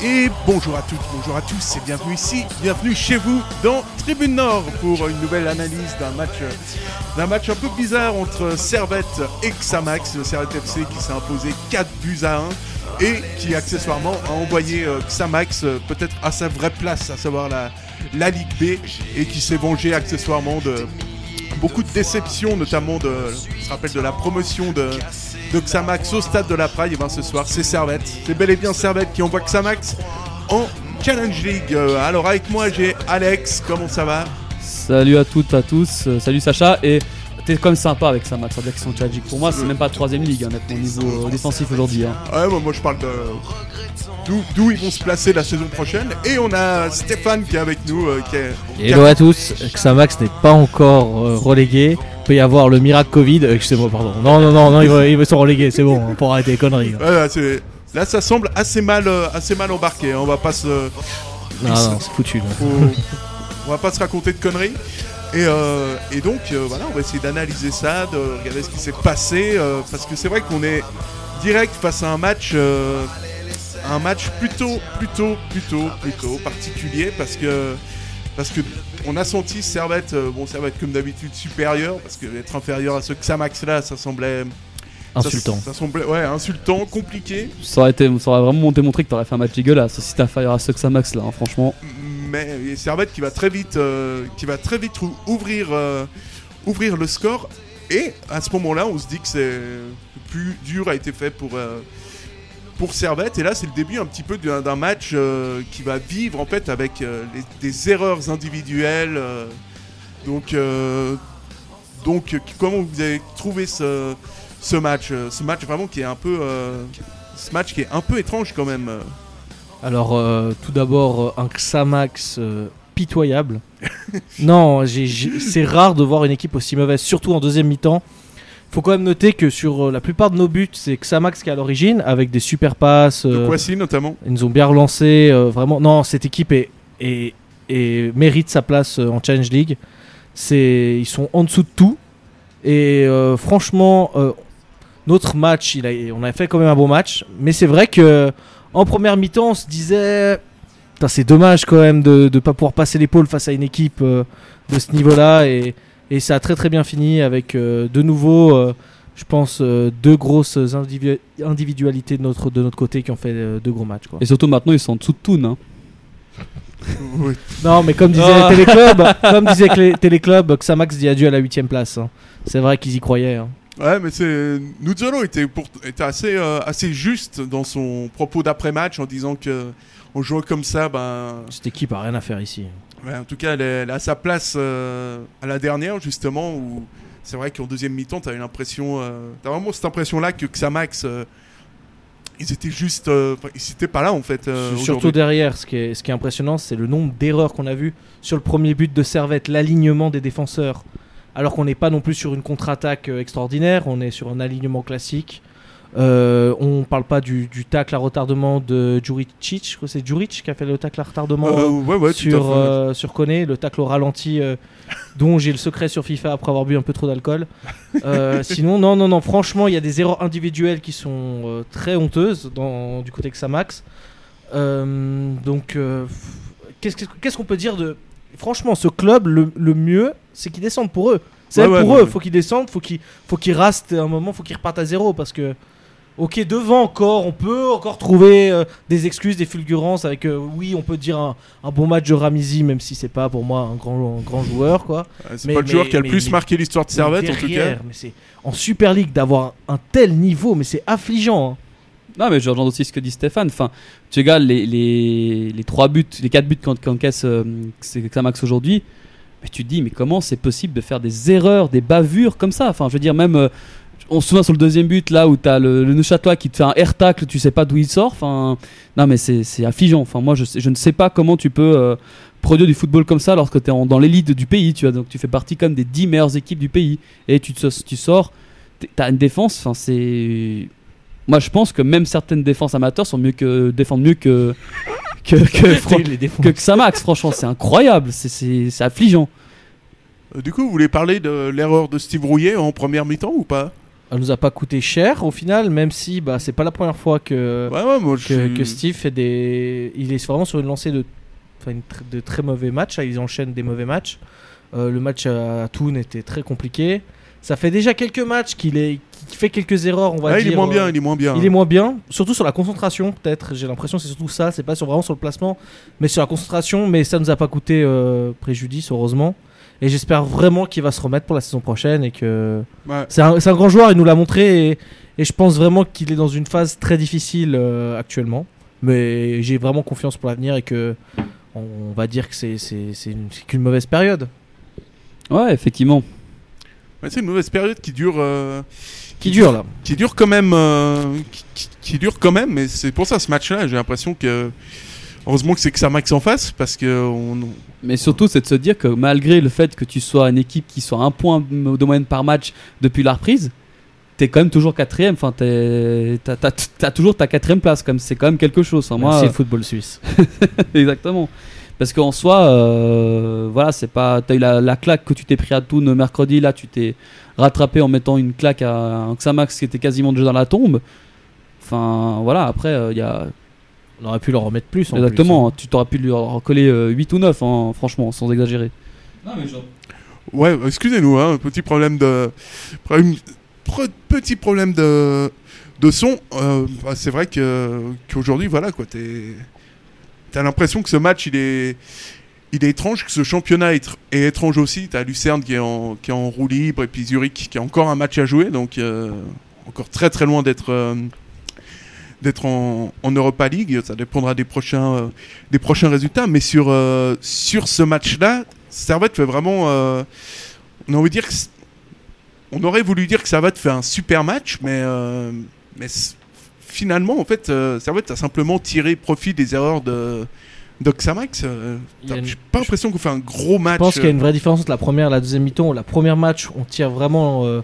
Et bonjour à toutes, bonjour à tous et bienvenue ici, bienvenue chez vous dans Tribune Nord pour une nouvelle analyse d'un match, d'un match un peu bizarre entre Servette et Xamax, le Servette FC qui s'est imposé 4 buts à 1 et qui accessoirement a envoyé euh, Xamax euh, peut-être à sa vraie place, à savoir la, la Ligue B et qui s'est vengé accessoirement de beaucoup de déceptions, notamment de, se rappelle de la promotion de, de Xamax au stade de la Praille. Et ben ce soir, c'est Servette. C'est bel et bien Servette qui envoie Xamax en Challenge League. Euh, alors avec moi, j'ai Alex. Comment ça va? Salut à toutes, à tous, euh, salut Sacha et t'es quand même sympa avec ça Max, c'est-à-dire qu'ils sont. Pour moi c'est même pas troisième ligue honnêtement au niveau euh, défensif aujourd'hui. hein. Ouais, moi, moi, je parle de d'où ils vont se placer la saison prochaine. Et on a Stéphane qui est avec nous. euh, qui est- qui a- Hello à tous, Xamax n'est pas encore euh, relégué. Il peut y avoir le miracle Covid. Euh, Excusez-moi, pardon. Non, non, non, non ils, vont- ils sont relégués, c'est bon, pour arrêter les conneries. C'est- là, ça semble assez mal, euh, assez mal embarqué. hein. On va pas se, Non, non, c'est foutu. là. faut- on va pas se raconter de conneries. Et, euh, et donc, euh, voilà, on va essayer d'analyser ça, de regarder ce qui s'est passé, euh, parce que c'est vrai qu'on est direct face à un match, un match plutôt, plutôt, plutôt, plutôt particulier, parce que, parce que on a senti Servette, bon Servette comme d'habitude supérieur, parce que être inférieur à ce Xamax là, ça semblait Insultant. Ça, ça semblait, ouais, insultant, compliqué. Ça aurait, été, ça aurait vraiment démontré que t'aurais fait un match dégueulasse si t'as inférieur à ce que ça Max là, hein, franchement. Mais et Servette qui va très vite, euh, qui va très vite euh, ouvrir le score. Et à ce moment-là, on se dit que c'est plus dur a été fait pour euh, pour Servette. Et là, c'est le début un petit peu d'un match qui va vivre en fait avec des erreurs individuelles. donc comment vous avez trouvé ce match, ce match vraiment ce match qui est un peu étrange quand même. Alors, euh, tout d'abord, euh, un Xamax euh, pitoyable. non, j'ai- j'ai- c'est rare de voir une équipe aussi mauvaise, surtout en deuxième mi-temps. Faut quand même noter que sur euh, la plupart de nos buts, c'est Xamax qui est à l'origine, avec des super passes. De euh, Kwasi notamment. Ils nous ont bien relancé, euh, vraiment. Non, cette équipe est, est- est- mérite sa place euh, en Challenge League. C'est, ils sont en dessous de tout. Et euh, franchement, euh, notre match, il a, on a fait quand même un bon match. Mais c'est vrai que en première mi-temps, on se disait, c'est dommage quand même de ne pas pouvoir passer l'épaule face à une équipe euh, de ce niveau-là. Et, et ça a très très bien fini avec euh, de nouveau. euh, je pense euh, deux grosses individu- individualités de notre, de notre côté qui ont fait euh, deux gros matchs. Quoi. Et surtout maintenant ils sont en dessous de Toon. Hein. Oui. Non, mais comme disait Ah. Téléclub, comme disait Téléclub, Xamax dit adieu à la 8ème place. hein. C'est vrai qu'ils y croyaient. hein. Ouais, mais c'est Nuzzolo était, pour... était assez, euh, assez juste dans son propos d'après-match en disant que on jouait comme ça, ben, Cette équipe a rien à faire ici. ouais, en tout cas, elle, est- elle a sa place euh, à la dernière justement où c'est vrai qu'en deuxième mi-temps, t'as l'impression, euh, t'as vraiment cette impression-là que Xamax, euh, ils étaient juste, euh, ils étaient pas là en fait. euh, Surtout derrière, ce qui est, ce qui est impressionnant, c'est le nombre d'erreurs qu'on a vu sur le premier but de Servette, l'alignement des défenseurs. Alors qu'on n'est pas non plus sur une contre-attaque euh, extraordinaire, on est sur un alignement classique. Euh, on parle pas du, du tacle à retardement de Juricic, c'est Juric qui a fait le tacle à retardement. Euh, ouais, ouais, sur, euh, sur Koné, le tacle au ralenti euh, dont j'ai le secret sur FIFA après avoir bu un peu trop d'alcool. Sinon, non, non, non, franchement, il y a des erreurs individuelles qui sont très honteuses dans, du côté Xamax. Euh, donc, qu'est-ce qu'on peut dire de. Franchement, ce club, le, le mieux, c'est qu'ils descendent pour eux. C'est Ouais, ouais, pour eux, mais- faut qu'ils descendent, faut qu'ils faut qu'ils restent un moment, faut qu'ils repartent à zéro parce que. Ok, devant encore, on peut encore trouver euh, des excuses, des fulgurances avec, euh, oui, on peut dire un, un bon match de Ramizi, même si c'est pas pour moi un grand, un grand joueur, quoi. C'est mais- pas le joueur mais- qui a le plus mais- marqué l'histoire de Servette en tout cas. Mais c'est en Super League d'avoir un tel niveau, mais c'est affligeant. hein. Non, mais je rejoins aussi ce que dit Stéphane. Enfin, tu regardes les, les, 3 buts, les 4 buts qu'en- qu'encaisse euh, Xamax aujourd'hui. Mais tu te dis, mais comment c'est possible de faire des erreurs, des bavures comme ça? Enfin, je veux dire, même. euh, on se souvient sur le deuxième but, là où t'as le, le Neuchâtelois qui te fait un air tacle, tu sais pas d'où il sort. Enfin, non, mais c'est affligeant. Enfin, moi, je, je ne sais pas comment tu peux, euh, produire du football comme ça lorsque tu es dans l'élite du pays, tu vois. Donc tu fais partie comme des 10 meilleures équipes du pays. Et tu, te- tu sors, tu as une défense, enfin c'est. Moi je pense que même certaines défenses amateurs sont mieux que. défendent mieux que. que, que, défauts. que Xamax, franchement, c'est incroyable, c'est- affligeant. Euh, Du coup, vous voulez parler de l'erreur de Steve Rouillet en première mi-temps ou pas? Elle nous a pas coûté cher au final, même si bah, c'est pas la première fois que, Ouais, ouais, moi je que, que Steve fait des. Il est vraiment sur une lancée de, enfin, une tr- de très mauvais matchs. Là, Ils enchaînent des mauvais matchs. Euh, le match à Toon était très compliqué. Ça fait déjà quelques matchs qu'il est, qu'il fait quelques erreurs, on va dire. il est moins bien, euh, il est moins bien. Il est moins bien, surtout sur la concentration, peut-être. J'ai l'impression que c'est surtout ça. C'est pas sur, vraiment sur le placement, mais sur la concentration. Mais ça nous a pas coûté euh, préjudice, heureusement. Et j'espère vraiment qu'il va se remettre pour la saison prochaine et que Ouais. c'est un, grand joueur. Il nous l'a montré et, et je pense vraiment qu'il est dans une phase très difficile euh, actuellement. Mais j'ai vraiment confiance pour l'avenir et que on, on va dire que c'est qu'une mauvaise période. Ouais, effectivement. Ouais, c'est une mauvaise période qui dure. euh, Qui dure là. qui dure quand même euh, qui, qui- qui dure quand même mais c'est pour ça ce match là j'ai l'impression que heureusement que c'est que ça max en face parce que on, Mais surtout, c'est de se dire que malgré le fait que tu sois une équipe qui soit un point de moyenne par match depuis la reprise, t'es quand même toujours quatrième. Enfin, t'es- t'as t'as toujours ta quatrième place. Comme c'est quand même quelque chose. Moi, Merci le football suisse. exactement. Parce qu'en soi, euh, voilà, c'est pas. T'as eu la, la claque que tu t'es pris à Toon mercredi. Là, tu t'es rattrapé en mettant une claque à un Xamax qui était quasiment déjà dans la tombe. Enfin, voilà. Après, il y a On aurait pu leur remettre plus. en exactement. Tu t'aurais pu lui recoller euh, 8 ou 9 hein, franchement, sans exagérer. ouais excusez-nous hein, petit problème de problème- pre- petit problème de de son Euh, bah, c'est vrai que qu'aujourd'hui voilà quoi t'es t'as l'impression que ce match il est il est étrange que ce championnat est, étrange aussi. T'as Lucerne qui est, en, qui est en roue libre et puis Zurich qui a encore un match à jouer, donc euh, encore très très loin d'être euh, en, Europa League. Ça dépendra des prochains, euh, des prochains résultats. Mais sur, sur ce match-là, Servette fait vraiment. on, a dire que on aurait voulu dire que Servette fait un super match, mais, mais finalement, en fait, euh, Servette a simplement tiré profit des erreurs de. d'Oxamax. Euh, une- J'ai pas l'impression qu'on fait un gros match. Je pense qu'il y a une vraie différence entre la première et la deuxième mi-temps. La première match, on tire vraiment euh,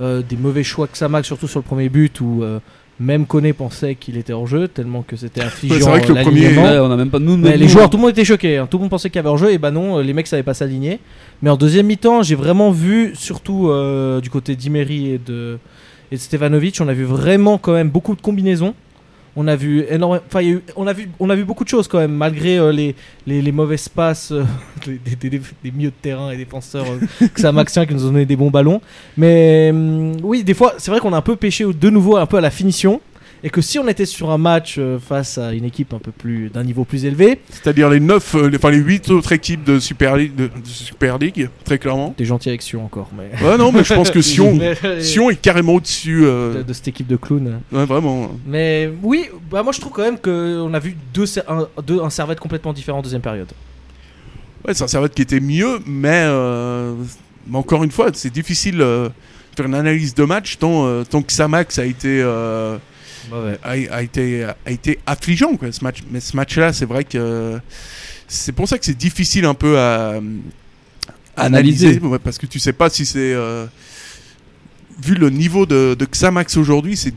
euh, des mauvais choix que Samax, surtout sur le premier but où euh, même Koné pensait qu'il était hors jeu, tellement que c'était affligeant. C'est vrai que le euh, premier-. Ouais, on a même pas nous. Mais nous- les joueurs, tout le monde était choqué. hein. Tout le monde pensait qu'il y avait hors jeu. Et bah non, euh, les mecs savaient pas s'aligner. Mais en deuxième mi-temps, j'ai vraiment vu, surtout euh, du côté d'Imery et de, et de Stevanovic, on a vu vraiment quand même beaucoup de combinaisons. On a vu énorme, enfin, a on a vu, on a vu beaucoup de choses quand même, malgré euh, les, les, les mauvaises passes euh, des, des, des- des milieux de terrain et défenseurs euh, Xamaxiens qui nous ont donné des bons ballons. Mais hum, oui, des fois, c'est vrai qu'on a un peu pêché de nouveau un peu à la finition. Et que si on était sur un match euh, face à une équipe un peu plus d'un niveau plus élevé, C'est-à-dire les 9, les, enfin les 8 autres équipes de Super League, de, de Super League très clairement. T'es gentil avec Sion encore, mais. Ouais, non, mais je pense que Sion, Mais- Sion est carrément au-dessus. de, euh, de cette équipe de clowns. ouais, vraiment. Mais oui, bah moi je trouve quand même qu'on a vu deux, un, deux, un servette complètement différent en deuxième période. Ouais, c'est un Servette qui était mieux, mais, euh, mais encore une fois, c'est difficile euh, de faire une analyse de match tant, euh, tant que Samax a été, a, a été, a été affligeant, quoi, ce match. Mais ce match-là, c'est vrai que c'est pour ça que c'est difficile un peu à, à analyser, Analyser. ouais, parce que tu sais pas si c'est. euh, vu le niveau de, de Xamax aujourd'hui, c'est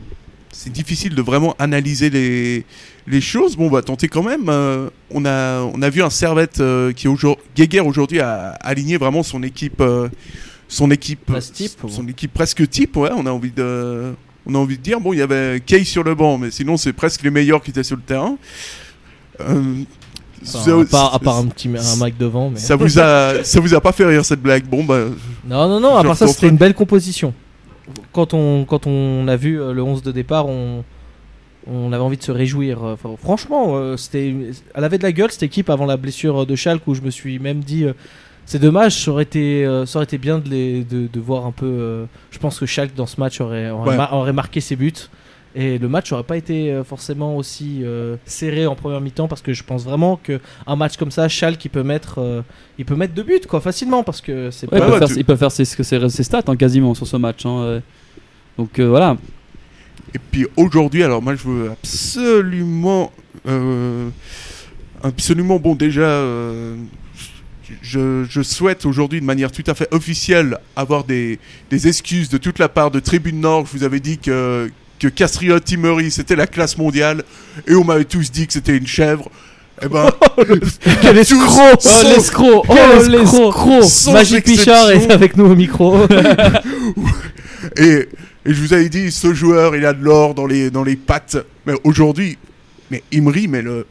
c'est difficile de vraiment analyser les, les choses. Bon, on va tenter quand même. Euh, on, a, on a vu un Servette euh, qui, aujourd'hui, Geiger aujourd'hui, a aligné vraiment son équipe. euh, son équipe, Presque type, son équipe presque type, ouais, on a envie de, on a envie de dire, bon, il y avait Kay sur le banc, mais sinon c'est presque les meilleurs qui étaient sur le terrain. Euh, Enfin, à, part, à part un petit un Mike devant. Mais... ça vous a, ça vous a pas fait rire cette blague Bon bah, Non, non, non, à part ça, c'était une belle composition. Quand on, quand on a vu euh, le 11 de départ, on, on avait envie de se réjouir. Enfin, franchement, euh, c'était, une- elle avait de la gueule cette équipe avant la blessure de Schalke où je me suis même dit. C'est dommage, ça aurait été, euh, ça aurait été bien de, les, de, de voir un peu. euh, je pense que Schalke dans ce match aurait, aurait, Ouais. ma- aurait marqué ses buts. Et le match n'aurait pas été euh, forcément aussi euh, serré en première mi-temps parce que je pense vraiment que un match comme ça, Schalke il peut mettre, euh, il peut mettre deux buts quoi facilement parce que c'est Ouais, pas- ils, ouais, peuvent faire, tu- ils peuvent faire ses, ses- ses stats hein, quasiment sur ce match. hein. Donc euh, voilà. Et puis aujourd'hui, alors moi je veux absolument, euh, absolument bon déjà, euh, je, je souhaite aujourd'hui, de manière tout à fait officielle, avoir des, des excuses de toute la part de Tribune Nord. Je vous avais dit que, que Castriot Timmery, c'était la classe mondiale, et on m'avait tous dit que c'était une chèvre. Eh ben, Quel tous escroc sont- Oh l'escroc Oh Quel l'escroc Magic Pichard est avec nous au micro. Et, et je vous avais dit, ce joueur, il a de l'or dans les, dans les pattes. Mais aujourd'hui, mais Imri, mais le,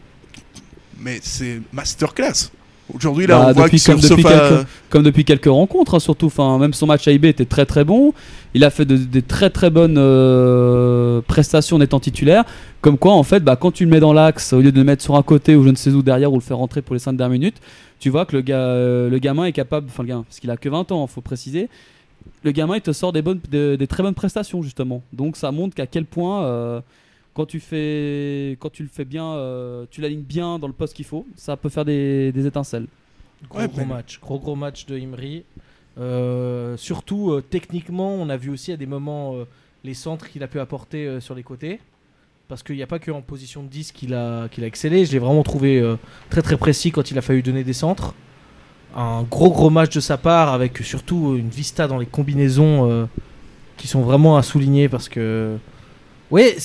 mais c'est masterclass. Aujourd'hui, là, Bah, on voit depuis- que sur comme depuis Sofa, quelques- Comme depuis quelques rencontres, hein, surtout. Enfin, même son match AIB était très très bon. Il a fait de- des très très bonnes euh, prestations en étant titulaire. Comme quoi, en fait, bah, quand tu le mets dans l'axe, au lieu de le mettre sur un côté ou je ne sais où derrière ou le faire rentrer pour les 5 dernières minutes, tu vois que le, gars, euh, le gamin est capable, enfin le gamin, parce qu'il a que 20 ans, faut préciser, le gamin il te sort des, bonnes, de- des très bonnes prestations justement. Donc ça montre qu'à quel point euh, quand tu fais, quand tu le fais bien, euh, tu l'alignes bien dans le poste qu'il faut, ça peut faire des, des étincelles. Gros Ouais, gros match, gros gros match de Imri. Euh, surtout euh, techniquement, on a vu aussi à des moments euh, les centres qu'il a pu apporter euh, sur les côtés. Parce qu'il n'y a pas que en position de 10 qu'il a, qu'il a excellé. Je l'ai vraiment trouvé euh, très très précis quand il a fallu donner des centres. Un gros gros match de sa part avec surtout une vista dans les combinaisons euh, qui sont vraiment à souligner parce que.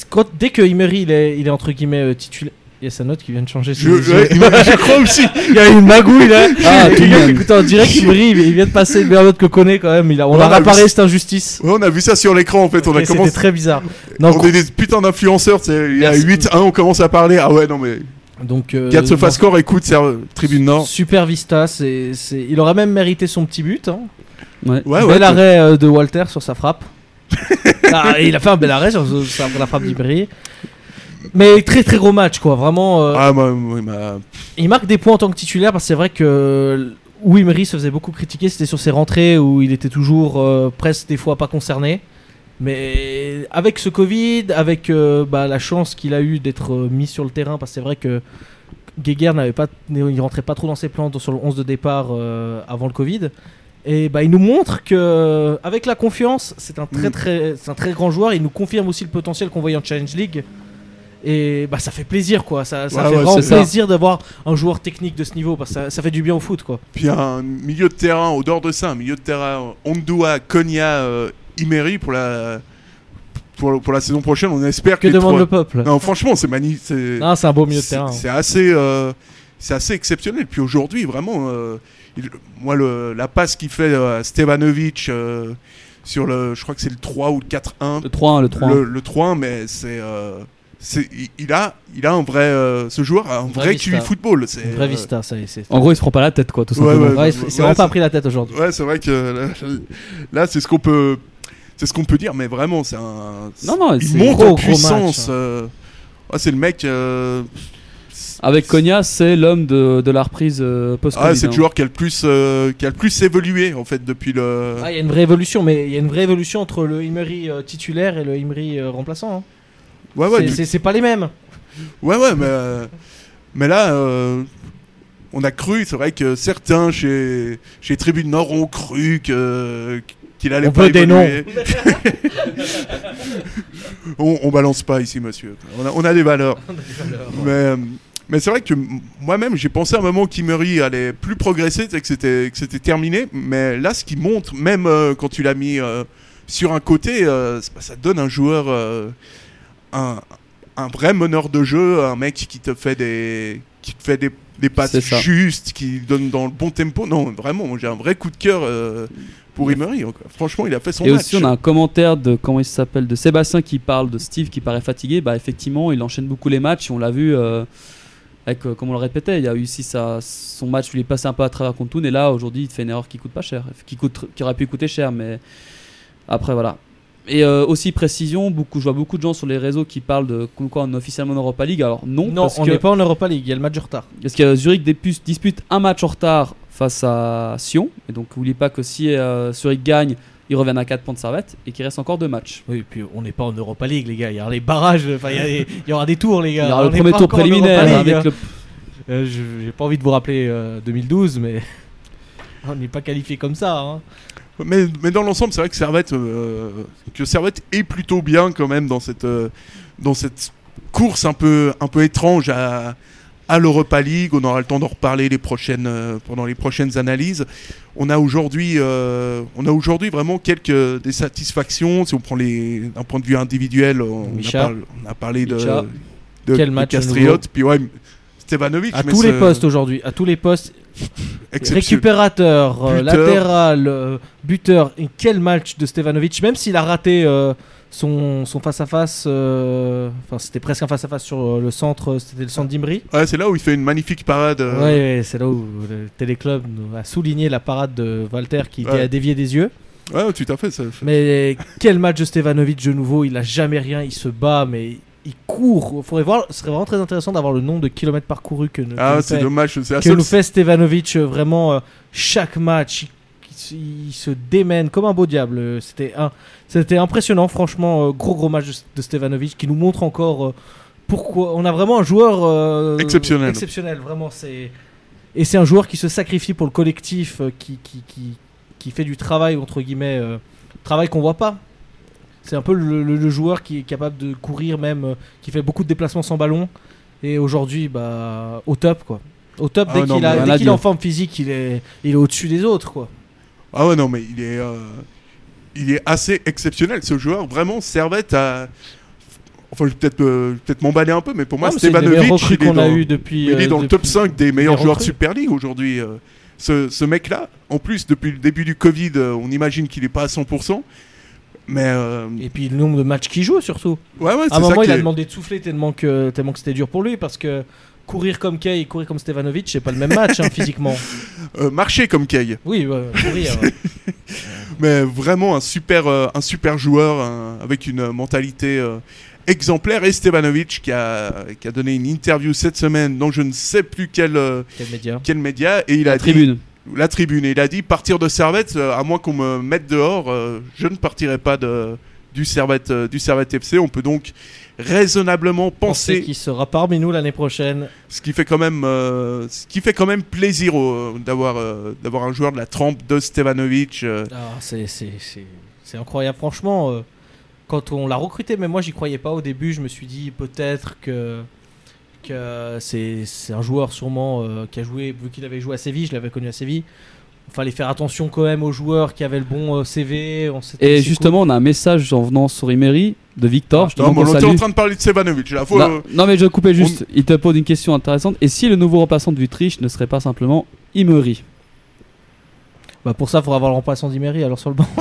Quand, dès que Imri il est, il est entre guillemets euh, titulaire. Il y a sa note qui vient de changer. je, ouais, je crois aussi. Il y a une magouille là. Ah, tout de même. Écoute, en direct, il brille, il vient de passer le meilleur note que connaît quand même. Il a, on a réparé vu- cette injustice. Ouais, on a vu ça sur l'écran en fait. on a Ok, C'était commencé. très bizarre. Non, on est des putains d'influenceurs. Il y a Merci. 8-1, on commence à parler. Ah ouais, non mais. donc, euh, Garde ce non, fast score, écoute, c'est euh, Tribune Nord. Super Vista, c'est, il aurait même mérité son petit but. Hein. Ouais. Ouais, bel ouais. arrêt euh, de Walter sur sa frappe. Ah, il a fait un bel arrêt sur, sur la frappe d'Ibri. Mais très très gros match quoi, vraiment. euh, Ah, il m'a- Il marque des points en tant que titulaire parce que c'est vrai que où Emery se faisait beaucoup critiquer, c'était sur ses rentrées où il était toujours euh, presque des fois pas concerné. Mais avec ce Covid, avec euh, bah, la chance qu'il a eu d'être euh, mis sur le terrain, parce que c'est vrai que Geiger n'avait pas, il rentrait pas trop dans ses plans sur le 11 de départ euh, avant le Covid. Et bah, il nous montre que avec la confiance, c'est un très Mm. très, c'est un très grand joueur. Il nous confirme aussi le potentiel qu'on voyait en Challenge League. Et bah ça fait plaisir quoi, ça, ça Ouais, fait ouais, vraiment plaisir d'avoir un joueur technique de ce niveau parce que ça, ça fait du bien au foot quoi. Puis un milieu de terrain, au dehors de ça, un milieu de terrain Ondua, Konya, euh, Imeri pour la, pour, pour la saison prochaine. On espère Que les demande trois- le peuple? Non, franchement, c'est magnifique. c'est- Non, c'est un beau milieu de c'est- terrain. hein. C'est assez, euh, c'est assez exceptionnel. Puis aujourd'hui, vraiment, euh, il- moi, le, la passe qu'il fait à Stevanovic euh, sur le, je crois que c'est le 3 ou le 4-1, Le 3-1, le 3-1. le, le 3 mais c'est. euh, c'est- il, a, il a un vrai, euh, ce joueur a un Vrai vrai. QI football. C'est euh, vista, ça y est, c'est. En gros, il se prend pas la tête, quoi, tout simplement. ouais. Ouais, il s'est il s'est ouais, vraiment pas pris la tête aujourd'hui. Ouais, c'est vrai que là, là, c'est ce qu'on peut, c'est ce qu'on peut dire, mais vraiment, c'est un. Non, non, il c'est monte gros, en gros puissance. hein. euh, ouais, c'est le mec. Avec Konya, c'est l'homme de, de la reprise euh, post-Covid. Ah, c'est le hein. joueur qui a le plus, euh, qui a le plus évolué en fait depuis le. Ah, il y a une vraie évolution, mais il y a une vraie évolution entre le Emery euh, titulaire et le euh, remplaçant. hein. ouais, ouais, C'est- c'est pas les mêmes. ouais, ouais, mais, euh, mais là, euh, on a cru, c'est vrai que certains chez, chez Tribune Nord ont cru que qu'il allait On pas veut des évoluer. on, on balance pas ici, monsieur. On a, on a des valeurs. Mais, euh, mais c'est vrai que moi-même, j'ai pensé à un moment qu'Imery allait plus progresser, que c'était que c'était terminé. Mais là, ce qui montre, même euh, quand tu l'as mis euh, sur un côté, euh, ça donne un joueur, un, un vrai meneur de jeu, un mec qui te fait des, qui te fait des, des passes justes, qui donne dans le bon tempo. Non, vraiment, j'ai un vrai coup de cœur pour Emery. Franchement, il a fait son Et match. aussi, on a un commentaire de comment il s'appelle de Sébastien qui parle de Steve qui paraît fatigué. Bah, effectivement, il enchaîne beaucoup les matchs. On l'a vu, euh, avec, euh, comme on le répétait, il y a eu aussi sa, son match il est passé un peu à travers contre Toon. Et là, aujourd'hui, il fait une erreur qui coûte pas cher, qui, coûte, qui aurait pu coûter cher. Mais après, voilà. Et euh, aussi, précision, beaucoup, je vois beaucoup de gens sur les réseaux qui parlent de quoi on est officiellement en Europa League. Alors, non, Non, parce on n'est pas en Europa League, il y a le match de retard. parce que Zurich dispute un match en retard face à Sion. Et donc, n'oubliez pas que si euh, Zurich gagne, ils reviennent à 4 points de Servette et qu'il reste encore deux matchs. Oui, puis on n'est pas en Europa League, les gars. Il y aura les barrages, enfin, il y, il aura des tours, les Il gars. y aura On le premier tour préliminaire League, avec hein. le. Euh, je- J'ai pas envie de vous rappeler euh, 2012, mais on n'est pas qualifié comme ça. hein. Mais, mais dans l'ensemble, c'est vrai que Servette, euh, que Servette est plutôt bien quand même dans cette, euh, dans cette course un peu, un peu étrange à, à l'Europa League. On aura le temps d'en reparler les prochaines, euh, pendant les prochaines analyses. On a aujourd'hui, euh, aujourd'hui vraiment quelques des satisfactions. Si on prend les, d'un point de vue individuel, on, a, parlé, on a parlé de, Micha. de, Quel de match Castriot, puis ouais, Stevanovic. À tous les postes aujourd'hui, à tous les postes, récupérateur, euh, Buteur. latéral, euh, buteur. Et quel match de Stevanovic, même s'il a raté son son face-à-face, euh, enfin c'était presque un face-à-face sur euh, le centre, c'était le centre d'Imri. Ouais, c'est là où il fait une magnifique parade. euh, Ouais, ouais, c'est là où le téléclub nous a souligné la parade de Walter qui était Ouais. à dévier des yeux. ouais, tout à fait. ça- Mais quel match de Stevanovic de nouveau, il a jamais rien, il se bat, mais il court. Faudrait voir, ce serait vraiment très intéressant d'avoir le nombre de kilomètres parcourus que, que Ah, nous c'est fait, dommage. Que seule. nous fait Stevanovic euh, vraiment chaque match. Il, il- se démène comme un beau diable. C'était un, c'était impressionnant, franchement, euh, gros gros match de, de Stevanovic qui nous montre encore euh, pourquoi on a vraiment un joueur euh, Exceptionnel. exceptionnel, vraiment c'est et c'est un joueur qui se sacrifie pour le collectif, qui, qui, qui, qui fait du travail entre guillemets, euh, travail qu'on voit pas. C'est un peu le, le- le joueur qui est capable de courir même, qui fait beaucoup de déplacements sans ballon. Et aujourd'hui, bah, au top quoi. Au top Ah dès non, qu'il est en forme physique, il est, il est au-dessus des autres quoi. Ah ouais, non, mais il est, euh, il est assez exceptionnel, ce joueur. Vraiment, Servette a. Enfin, je vais peut-être euh, m'emballer un peu, mais pour moi, Stevanovic, il est qu'on a dans, eu depuis. il est euh, dans le top 5 des meilleurs joueurs de. Super League aujourd'hui. Ce, ce mec-là, en plus, depuis le début du Covid, on imagine qu'il est pas à 100%. Mais euh, Et puis le nombre de matchs qu'il joue surtout. ouais, ouais, À un moment, il a demandé de souffler tellement que, tellement que c'était dur pour lui parce que courir comme Kay et courir comme Stevanovic, c'est pas le même match hein, physiquement. euh, marcher comme Kay. Oui, courir. mais vraiment un super, euh, un super joueur un- avec une mentalité euh, exemplaire. Et Stevanovic qui a, qui a donné une interview cette semaine dans je ne sais plus quel, euh, Quel média quel média et il a La dit tribune. la tribune et il a dit partir de Servette euh, à moins qu'on me mette dehors euh, je ne partirai pas de du Servette euh, du Servette FC on peut donc raisonnablement penser qu'il sera parmi nous l'année prochaine. ce qui fait quand même euh, ce qui fait quand même plaisir euh, d'avoir euh, d'avoir un joueur de la trempe de Stevanovic euh, Ah, c'est, incroyable. Franchement, euh, quand on l'a recruté, mais moi j'y croyais pas au début, je me suis dit peut-être que, que c'est, c'est un joueur sûrement qui a joué, vu qu'il avait joué à Séville, je l'avais connu à Séville. Il fallait faire attention quand même aux joueurs qui avaient le bon euh, CV. On s'était- Et justement, on a un message en venant sur Emery de Victor. Ah, non, on était en train de parler de là faut euh, non mais je coupais juste. Il te pose une question intéressante. Et si le nouveau remplaçant de Vutriche ne serait pas simplement Emery Bah pour ça, il faudra avoir le remplaçant d'Imery alors sur le banc.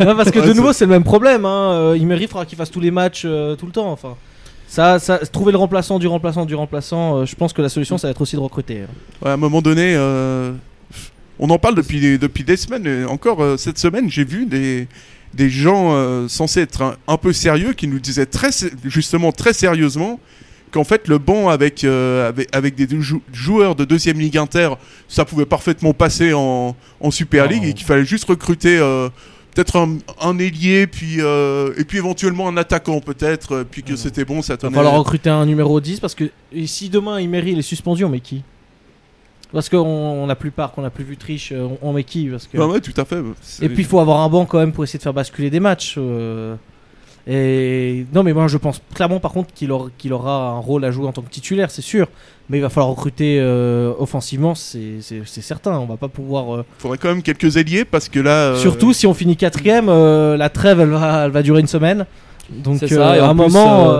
non, parce que Ouais, de nouveau, c'est le même problème. Hein. Euh, Imery faudra qu'il fasse tous les matchs euh, tout le temps. Enfin, ça, ça, trouver le remplaçant du remplaçant du remplaçant, euh, je pense que la solution, ça va être aussi de recruter. hein. Ouais, à un moment donné, euh, on en parle depuis des, depuis des semaines. Et encore euh, cette semaine, j'ai vu des, des gens euh, censés être un, un peu sérieux qui nous disaient très, justement très sérieusement qu'en fait le banc avec, euh, avec, avec des jou- joueurs de deuxième ligue inter, ça pouvait parfaitement passer en, en Super League et qu'il fallait juste recruter euh, peut-être un, un ailier puis, euh, et puis éventuellement un attaquant peut-être, puis que c'était bon, ça Il va tenait. falloir recruter un numéro 10 parce que et si demain Imery il est suspendu, on met qui? Parce qu'on on a plus part, qu'on a plus vu triche, euh, on, on met qui parce que... Ouais, ouais, tout à fait. Et puis il faut avoir un banc quand même pour essayer de faire basculer des matchs. euh. Et non, mais moi je pense clairement par contre qu'il aura, qu'il aura un rôle à jouer en tant que titulaire, c'est sûr. Mais il va falloir recruter euh, offensivement, c'est certain. On va pas pouvoir. euh, faudrait quand même quelques ailiers parce que là. euh, Surtout si on finit quatrième, euh, la trêve elle va, elle va durer une semaine. Donc ça, euh, et à un plus, moment.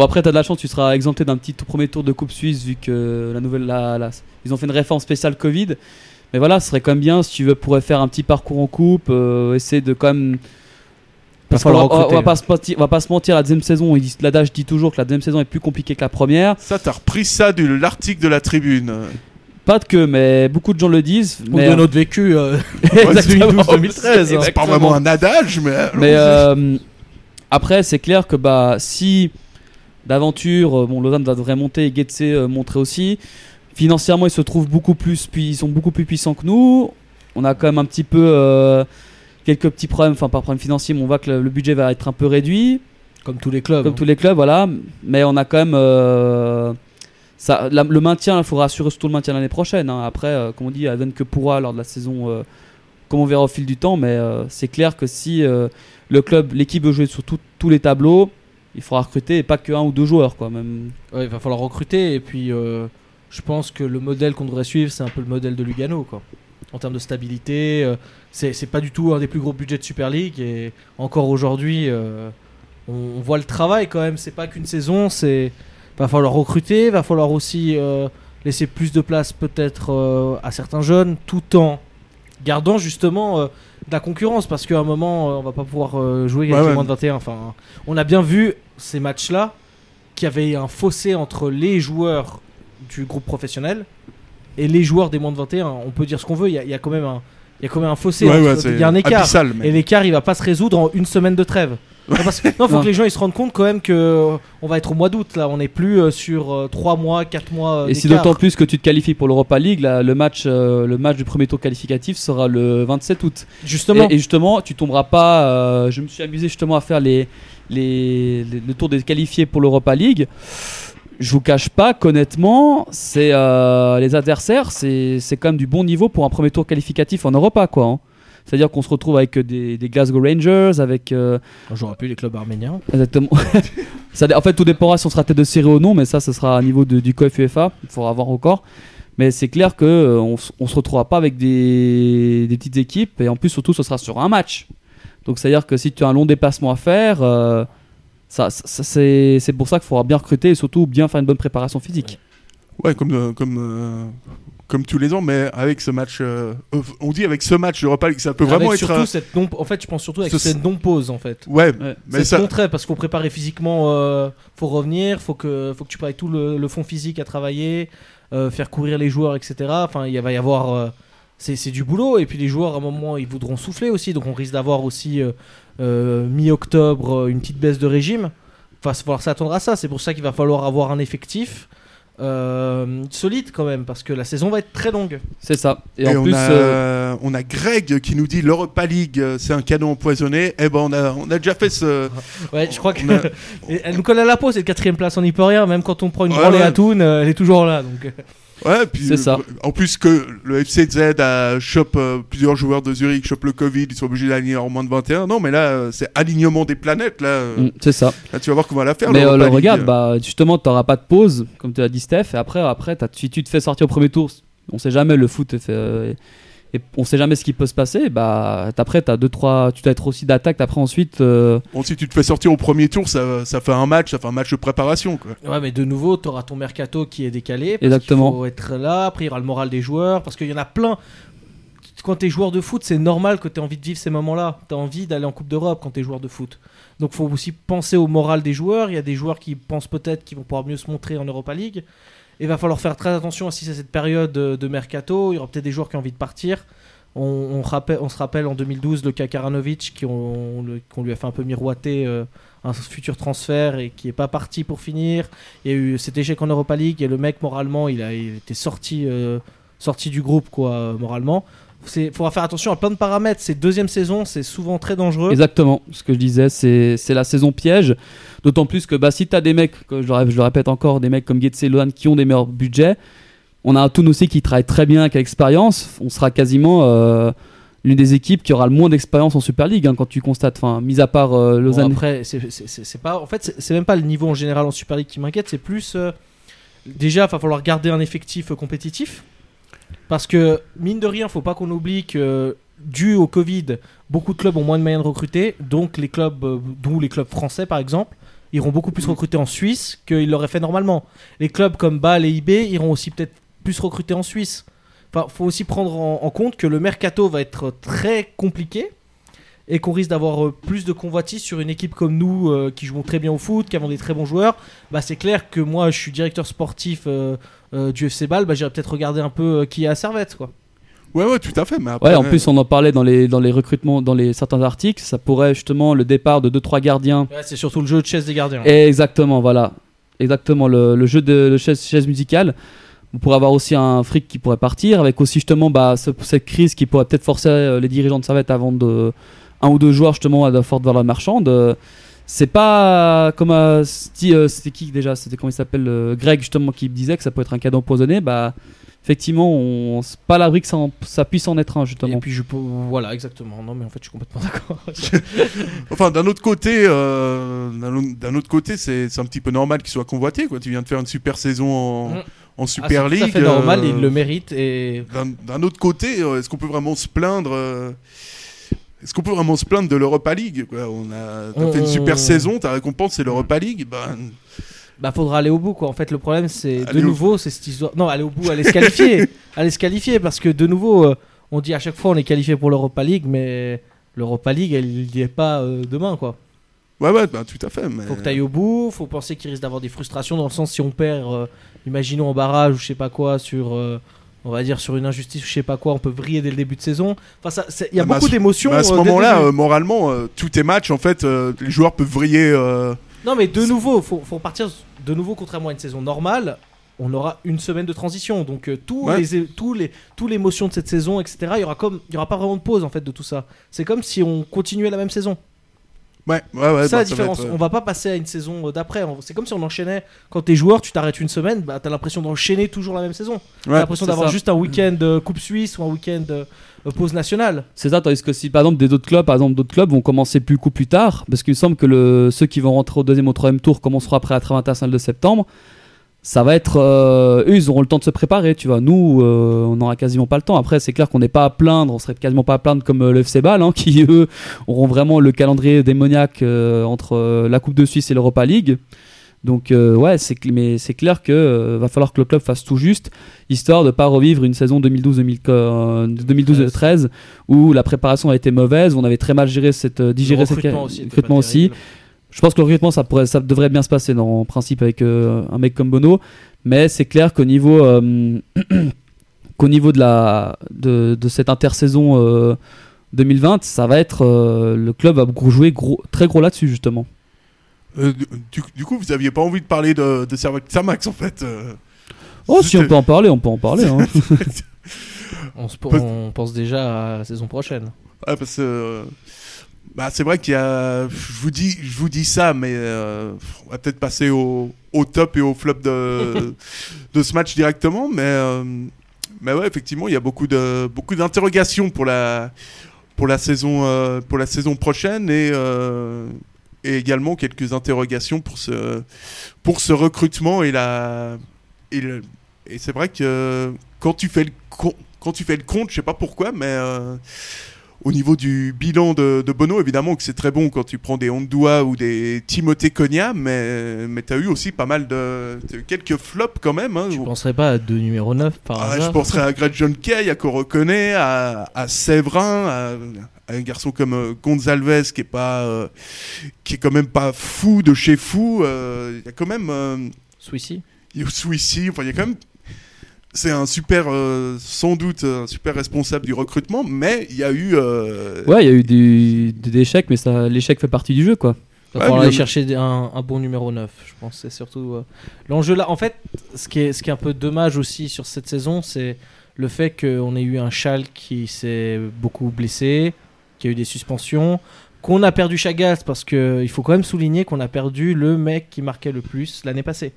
Bon après t'as de la chance, tu seras exempté d'un petit tout premier tour de Coupe Suisse vu que la nouvelle, la, la- ils ont fait une réforme spéciale Covid. Mais voilà, ce serait quand même bien si tu veux pourrais faire un petit parcours en coupe, euh, essayer de quand même. Parce qu'on on va- recruter. on va pas se mentir, on va pas se mentir, la deuxième saison, l'adage dit toujours que la deuxième saison est plus compliquée que la première. Ça, t'as repris ça de l'article de la tribune. Pas de que, mais beaucoup de gens le disent. ou mais de notre vécu euh, Exactement. 2012-2013. C'est pas vraiment un adage, mais. Mais euh, après, c'est clair que bah, si d'aventure, euh, bon, Lausanne va devrait monter et Getse euh, montrer aussi. Financièrement, ils se trouvent beaucoup plus, puis ils sont beaucoup plus puissants que nous. On a quand même un petit peu euh, quelques petits problèmes, enfin pas problème financier, mais on voit que le, le budget va être un peu réduit, Comme tous les clubs. comme hein. tous les clubs, voilà. Mais on a quand même euh, ça, la- le maintien, il faudra assurer surtout le maintien l'année prochaine. hein. Après, euh, comme on dit, advienne que pourra lors de la saison, euh, comme on verra au fil du temps. Mais c'est clair que si le club, l'équipe veut jouer sur tout- tous les tableaux, il faudra recruter et pas que un ou deux joueurs, quoi. Même. Il va falloir recruter et puis euh, je pense que le modèle qu'on devrait suivre, c'est un peu le modèle de Lugano, quoi. En termes de stabilité, euh, c'est pas du tout un des plus gros budgets de Super League. Et encore aujourd'hui, euh, on, voit le travail quand même. C'est pas qu'une saison, c'est va falloir recruter, va falloir aussi euh, laisser plus de place peut-être à certains jeunes, tout en gardant justement de la concurrence, parce qu'à un moment, euh, on va pas pouvoir euh, jouer avec Ouais, les moins de 21. Enfin, on a bien vu ces matchs-là qu'il y avait un fossé entre les joueurs du groupe professionnel et les joueurs des moins de 21. On peut dire ce qu'on veut, il y, a- il y a quand même un, il y a quand même un fossé. Ouais, entre- ouais, il y a un écart. abyssal, mais- Et l'écart, il va pas se résoudre en une semaine de trêve. Non, parce non, faut Non. que les gens ils se rendent compte quand même que euh, on va être au mois d'août là. On n'est plus euh, sur 3 mois, 4 mois. euh, Et si d'écart. d'autant plus que tu te qualifies pour l'Europa League, là, le, match, euh, le match du premier tour qualificatif sera le 27 août. Justement. Et, et justement, tu tomberas pas. euh, je me suis amusé justement à faire les, les, les- le tour des qualifiés pour l'Europa League. Je vous cache pas qu'honnêtement, c'est euh, les adversaires, c'est c'est quand même du bon niveau pour un premier tour qualificatif en Europa, quoi. hein. C'est-à-dire qu'on se retrouve avec des, des Glasgow Rangers, avec euh, J'aurais pu les clubs arméniens. Exactement. ça, en fait, tout dépendra si on sera tête de série ou non, mais ça, ce sera à niveau de- du COF UEFA. Il faudra voir encore. Mais c'est clair que euh, on se retrouvera pas avec des, des petites équipes, et en plus, surtout, ce sera sur un match. Donc, c'est-à-dire que si tu as un long déplacement à faire, euh, ça, c'est c'est pour ça qu'il faudra bien recruter et surtout bien faire une bonne préparation physique. Ouais, comme, euh, comme, euh, comme tous les ans, mais avec ce match. euh, on dit avec ce match d'Europa League, ça peut vraiment Avec être. surtout cette non. En fait, je pense surtout avec ce- cette non pause en fait. Ouais, Ouais. mais c'est ça. contraire parce qu'on préparait physiquement, euh, faut revenir, faut que, faut que tu prépares tout le, le fond physique à travailler, euh, faire courir les joueurs, etc. Enfin, il va y avoir, euh, c'est c'est du boulot et puis les joueurs à un moment ils voudront souffler aussi, donc on risque d'avoir aussi euh, euh, mi-octobre une petite baisse de régime. Enfin, il va falloir s'attendre à ça. C'est pour ça qu'il va falloir avoir un effectif euh, solide quand même parce que la saison va être très longue. C'est ça. Et, Et, en on, plus, a, euh, on a Greg qui nous dit l'Europa League, euh, c'est un canon empoisonné. Eh ben, on a, on a déjà fait ce. Ouais, je crois que a- elle nous colle à la peau cette quatrième place, on n'y peut rien. Même quand on prend une Ouais, branlée ouais. à Toon, elle est toujours là. Donc. Euh, Ouais, puis C'est ça. euh, En plus que le FCZ a chope euh, plusieurs joueurs de Zurich, chope le Covid, ils sont obligés d'aligner en moins de 21. Non, mais là, euh, c'est alignement des planètes. Là, euh, mm, c'est ça. là tu vas voir qu'on va la faire. Mais euh, le regarde, bah, justement, tu n'auras pas de pause, comme tu as dit, Steph. Et après, après t'as- si tu te fais sortir au premier tour, on sait jamais le foot. fait, euh, et on sait jamais ce qui peut se passer. Bah, après, t'as deux, trois, tu dois être aussi d'attaque. Après, ensuite, euh, Bon, si tu te fais sortir au premier tour, ça, ça fait un match, ça fait un match de préparation. Quoi. Ouais, mais de nouveau, tu auras ton mercato qui est décalé. Parce Exactement. Il faut être là. Après, il y aura le moral des joueurs. Parce qu'il y en a plein. Quand tu es joueur de foot, c'est normal que tu aies envie de vivre ces moments-là. Tu as envie d'aller en Coupe d'Europe quand tu es joueur de foot. Donc, faut aussi penser au moral des joueurs. Il y a des joueurs qui pensent peut-être qu'ils vont pouvoir mieux se montrer en Europa League. Il va falloir faire très attention aussi à cette période de, mercato. Il y aura peut-être des joueurs qui ont envie de partir. On, se rappelle en 2012 le cas Karanovic qui ont- le- qu'on lui a fait un peu miroiter euh, un futur transfert et qui est pas parti pour finir. Il y a eu cet échec en Europa League et le mec moralement il a il était sorti euh, sorti du groupe quoi moralement. Il faudra faire attention à plein de paramètres. Ces deuxième saison c'est souvent très dangereux. exactement ce que je disais, c'est la saison piège. D'autant plus que bah, si tu as des mecs, que je, le je le répète encore, des mecs comme Getse et Lohan qui ont des meilleurs budgets, on a un Toon aussi qui travaille très bien avec l'expérience. On sera quasiment euh, l'une des équipes qui aura le moins d'expérience en Super League hein, quand tu constates. Enfin, mis à part euh, Bon, Lausanne. après, c'est- pas. En fait, c'est- même pas le niveau en général en Super League qui m'inquiète. C'est plus. euh, déjà, il va falloir garder un effectif euh, compétitif. Parce que, mine de rien, faut pas qu'on oublie que, dû au Covid, beaucoup de clubs ont moins de moyens de recruter. Donc, les clubs, d'où les clubs français par exemple, iront beaucoup plus recruter en Suisse qu'ils l'auraient fait normalement. Les clubs comme Bâle et IB iront aussi peut-être plus recruter en Suisse. Enfin, faut aussi prendre en, en compte que le mercato va être très compliqué et qu'on risque d'avoir euh, plus de convoitises sur une équipe comme nous euh, qui jouons très bien au foot, qui avons des très bons joueurs. Bah, c'est clair que moi, je suis directeur sportif euh, du FC Bâle, bah, j'irai peut-être regarder un peu qui est à Servette. Quoi. Ouais, ouais, tout à fait. Mais après, Ouais, en plus, on en parlait dans les, dans les recrutements, dans les, certains articles. Ça pourrait justement le départ de 2-3 gardiens. Ouais, c'est surtout le jeu de chaise des gardiens. Exactement, voilà. Exactement, le, le jeu de le chaise, chaise musicale. On pourrait avoir aussi un fric qui pourrait partir, avec aussi justement bah, ce- cette crise qui pourrait peut-être forcer euh, les dirigeants de Servette à vendre un ou deux joueurs justement à de forte valeur marchande. C'est pas comme euh, sti- euh, c'était qui déjà C'était comment il s'appelle euh, Greg justement qui disait que ça peut être un cadeau empoisonné. Bah effectivement, on c'est pas l'abri que ça, en- ça puisse en être un Et justement. puis je peux... Voilà, exactement. Non, mais en fait, je suis complètement d'accord. Enfin, d'un autre côté, euh, d'un autre- côté, c'est c'est un petit peu normal qu'il soit convoité. Quoi. Tu viens de faire une super saison en, Mm. en Ah, Super c'est League. tout à fait normal, il le mérite et D'un d'un autre côté, est-ce qu'on peut vraiment se plaindre euh, Est-ce qu'on peut vraiment se plaindre de l'Europa League quoi? On a On- fait une super on- saison, ta récompense c'est l'Europa League. Ben, bah faudra aller au bout quoi. En fait, le problème c'est de nouveau c'est cette histoire. Non, aller au bout, aller se qualifier, aller se qualifier parce que de nouveau euh, on dit à chaque fois on est qualifié pour l'Europa League, mais l'Europa League elle y est pas euh, demain quoi. ouais, ouais, ben, tout à fait. Mais... Faut que t'ailles au bout, faut penser qu'il risque d'avoir des frustrations dans le sens si on perd, euh, imaginons en barrage ou je sais pas quoi sur. euh, on va dire sur une injustice ou je sais pas quoi, on peut vriller dès le début de saison. Enfin, il y a Ah, bah, beaucoup d'émotions. À ce euh, moment-là, euh, moralement, euh, tous tes matchs, en fait, les joueurs peuvent vriller. euh, Non, mais de nouveau, faut, faut partir de nouveau, contrairement à une saison normale, on aura une semaine de transition. Donc, tous Ouais. les, tous les, tous l'émotion de cette saison, etc., il y aura comme, il y aura pas vraiment de pause en fait de tout ça. C'est comme si on continuait la même saison. Ouais, ouais, ouais. ça bah, la va différence. être, euh, On va pas passer à une saison euh, d'après. C'est comme si on enchaînait. Quand t'es joueur, tu t'arrêtes une semaine, bah t'as l'impression d'enchaîner toujours la même saison. ouais. T'as l'impression d'avoir ça. juste un week-end euh, Coupe Suisse ou un week-end euh, pause nationale. C'est ça, tandis que si par exemple des autres clubs, par exemple d'autres clubs vont commencer plus coup plus tard, parce qu'il me semble que le, ceux qui vont rentrer au deuxième ou au troisième tour commenceront après la trêve internationale de septembre. Ça va être, euh, eux, ils auront le temps de se préparer, tu vois. Nous, euh, on n'aura quasiment pas le temps. Après, c'est clair qu'on n'est pas à plaindre, on serait quasiment pas à plaindre comme euh, le FC Bâle, hein, qui eux auront vraiment le calendrier démoniaque euh, entre euh, la Coupe de Suisse et l'Europa League. Donc euh, ouais, c'est mais c'est clair que euh, va falloir que le club fasse tout juste, histoire de pas revivre une saison 2012-2013 où la préparation a été mauvaise, on avait très mal géré cette digéré cette recrutement aussi. recrutement aussi. Je pense que le recrutement ça pourrait, ça devrait bien se passer dans en principe avec euh, un mec comme Bono, mais c'est clair qu'au niveau euh, qu'au niveau de la de, de cette intersaison euh, 2020, ça va être euh, le club va jouer gros, très gros là-dessus justement. euh, du, du coup, vous aviez pas envie de parler de, de Samax, en fait. euh. Oh, si on peut en parler, on peut en parler. hein. On, se- Peut- on pense déjà à la saison prochaine. Ouais, parce que euh, bah, c'est vrai qu'il y a. Je vous dis, je vous dis ça, mais euh, on va peut-être passer au, au top et au flop de, de ce match directement. Mais, euh, mais ouais, effectivement, il y a beaucoup de beaucoup d'interrogations pour la pour la saison euh, pour la saison prochaine et euh, et également quelques interrogations pour ce pour ce recrutement et la et, et c'est vrai que quand tu fais le quand tu fais le compte, je sais pas pourquoi, mais au niveau du bilan de, de Bono, évidemment que c'est très bon quand tu prends des Ondua ou des Timothée Cogna, mais, mais tu as eu aussi pas mal de. eu quelques flops quand même. Hein, Tu où- penserais pas à deux numéro 9 par Ah, hasard je penserais à Greg John Kay, à Corocone, à, à Séverin, à, à un garçon comme euh, qui est pas, euh, qui est quand même pas fou de chez fou. euh, Il y a quand même, euh, y a Swissy, enfin il y a quand même. C'est un super, euh, sans doute, un super responsable du recrutement, mais il y a eu. euh, Ouais, il y a eu des échecs, mais ça, l'échec fait partie du jeu, quoi. Il va Ouais, aller chercher un, un bon numéro 9, je pense. C'est surtout euh, l'enjeu là. En fait, ce qui, est, ce qui est un peu dommage aussi sur cette saison, c'est le fait qu'on ait eu un Chal qui s'est beaucoup blessé, qui a eu des suspensions, qu'on a perdu Chagas parce que il faut quand même souligner qu'on a perdu le mec qui marquait le plus l'année passée.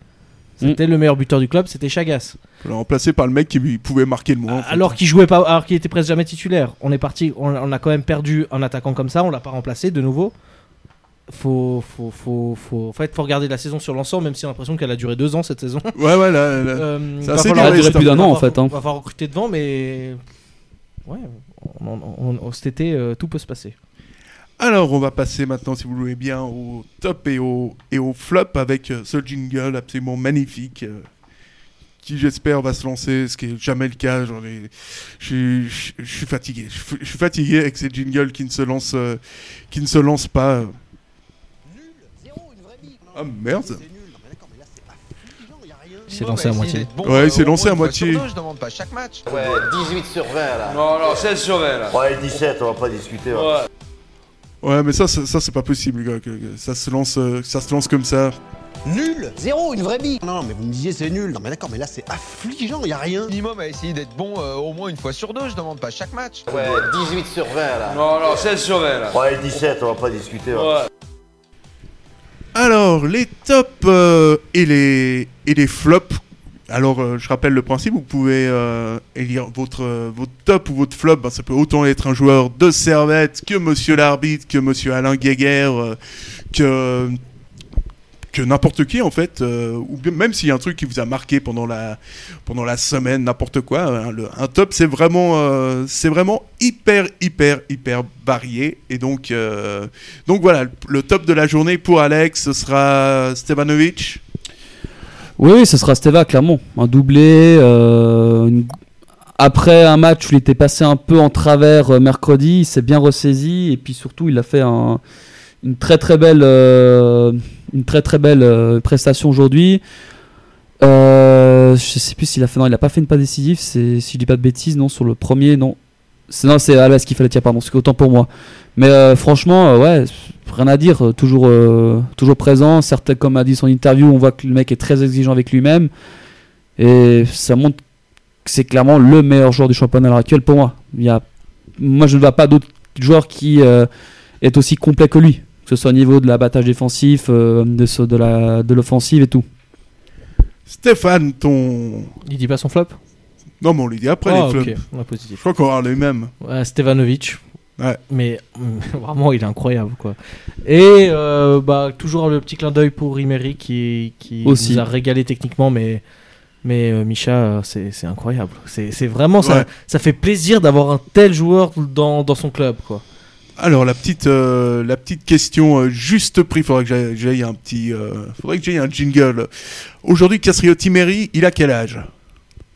C'était le meilleur buteur du club, c'était Chagas. le remplacer par le mec qui pouvait marquer le moins. en fait. Alors qu'il jouait pas, alors qu'il était presque jamais titulaire. On est parti, on, on a quand même perdu un attaquant comme ça, on l'a pas remplacé de nouveau. Faut, faut, faut, faut, en fait, faut regarder la saison sur l'ensemble, même si on a l'impression qu'elle a duré deux ans cette saison. Ouais, ouais, là, là. Euh, C'est va assez falloir- bien, Elle a duré plus d'un an, en fait. falloir- hein. On va recruter devant, mais ouais, on- on- on- cet été, euh, tout peut se passer. Alors, on va passer maintenant, si vous le voulez bien, au top et au, et au flop avec euh, ce jingle absolument magnifique euh, qui, j'espère, va se lancer, ce qui est jamais le cas. J'en ai, je, suis- fatigué. Je, suis- fatigué avec ces jingles qui ne se lancent, euh, qui ne se lancent pas. Ah merde. Il s'est lancé à moitié. Ouais, il s'est lancé à moitié. Je demande pas chaque match. Ouais, 18 sur 20 là. Non, non, 16 sur 20 là. Ouais, 17, on va pas discuter. ouais. Ouais, mais ça, ça, ça, c'est pas possible, gars. que- que ça se lance, euh, ça se lance comme ça. Nul Zéro, une vraie bille Non, mais vous me disiez c'est nul. Non, mais d'accord, mais là c'est affligeant, y a rien. Minimum à essayer d'être bon euh, au moins une fois sur deux. Je demande pas chaque match. Ouais, 18 sur 20 là. Non, non, 16 sur 20 là. Ouais, 17, on va pas discuter. ouais. Alors, les tops euh, et, les, et les flops. Alors, euh, je rappelle le principe, vous pouvez euh, élire votre, euh, votre top ou votre flop. Ben, ça peut autant être un joueur de servette que monsieur l'arbitre, que monsieur Alain Guéguer, euh, que, que n'importe qui en fait, ou même s'il y a un truc qui vous a marqué pendant la, pendant la semaine, n'importe quoi, hein, un top c'est vraiment, vraiment hyper, hyper, hyper varié. Et donc, donc voilà, le top de la journée pour Alex, ce sera Stevanovic. Oui, ce sera Steva, clairement. Un doublé. euh, Après un match où il était passé un peu en travers euh, mercredi, il s'est bien ressaisi et puis surtout il a fait un- une très très belle, euh, une très très belle prestation aujourd'hui. Je sais plus s'il a fait, non, il a pas fait une pas décisive. Si je dis pas de bêtises, non, sur le premier, non. C'est non, c'est Alès qu'il fallait tirer, pardon, c'est autant pour moi. Mais euh, franchement, euh, ouais, rien à dire, euh, toujours, euh, toujours présent. Certes, comme a dit son interview, on voit que le mec est très exigeant avec lui-même. Et ça montre que c'est clairement le meilleur joueur du championnat à l'heure actuelle pour moi. Il y a, moi, je ne vois pas d'autre joueur qui euh, est aussi complet que lui, que ce soit au niveau de l'abattage défensif, euh, de, ce- de, la, de l'offensive et tout. Stéphane, ton. Il dit pas son flop? Non, mais on lui dit après Ah, les flops. ok, on a positif. Je crois qu'on aura les mêmes. Ouais, Stevanovic. Ouais. Mais vraiment, il est incroyable, quoi. Et euh, bah, toujours le petit clin d'œil pour Rimery qui, qui Aussi. nous a régalé techniquement, mais, mais euh, Micha, c'est c'est incroyable. C'est c'est vraiment, Ouais. ça, ça fait plaisir d'avoir un tel joueur dans, dans son club, quoi. Alors la petite, euh, la petite question euh, juste prix, faudrait que j'aille- un petit, euh, faudrait que j'aille un jingle. Aujourd'hui, Castriotti Meri, il a quel âge?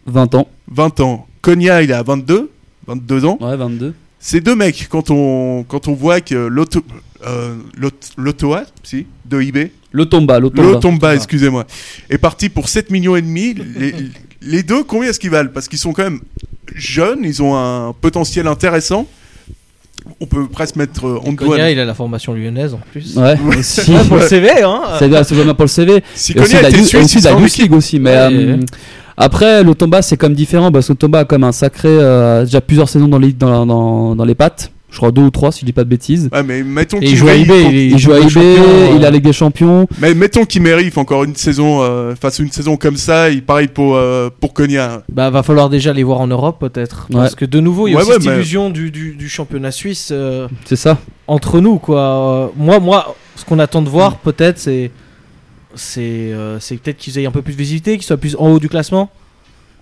20 ans. 20 ans. Cogna, il a 22, 22 ans? Ouais, 22. Ces deux mecs, quand on, quand on voit que l'auto, euh, si, de eBay, Le Tomba, le Tomba. l'Otomba, excusez-moi, est parti pour 7 millions et demi. Les, les deux, combien est-ce qu'ils valent? Parce qu'ils sont quand même jeunes, ils ont un potentiel intéressant. On peut presque mettre euh, en Konya, douane. il a la formation lyonnaise en plus. Ouais, pour le CV, hein. C'est bien, c'est pour le CV. Si Et aussi la aussi la. League aussi. Mais Ouais, euh, ouais. après, le Tomba, c'est comme différent parce que le Tomba a comme un sacré. euh, déjà plusieurs saisons dans les, dans, dans, dans les pattes. Je crois deux ou trois, si je dis pas de bêtises. Ouais, mais mettons Et qu'il il joue à IB, il, Il joue à IB, des Champions, il a euh, Ligue des Champions. Mais mettons qu'il mérite encore une saison, euh, face à une saison comme ça, il pareil pour, euh, pour Konya. Bah, va falloir déjà les voir en Europe peut-être. Ouais. Parce que de nouveau, il y a Ouais, aussi ouais, cette mais- illusion du, du, du championnat suisse euh, C'est ça. entre nous, quoi. Euh, moi, moi, ce qu'on attend de voir peut-être, c'est c'est euh, c'est peut-être qu'ils aient un peu plus de visibilité, qu'ils soient plus en haut du classement.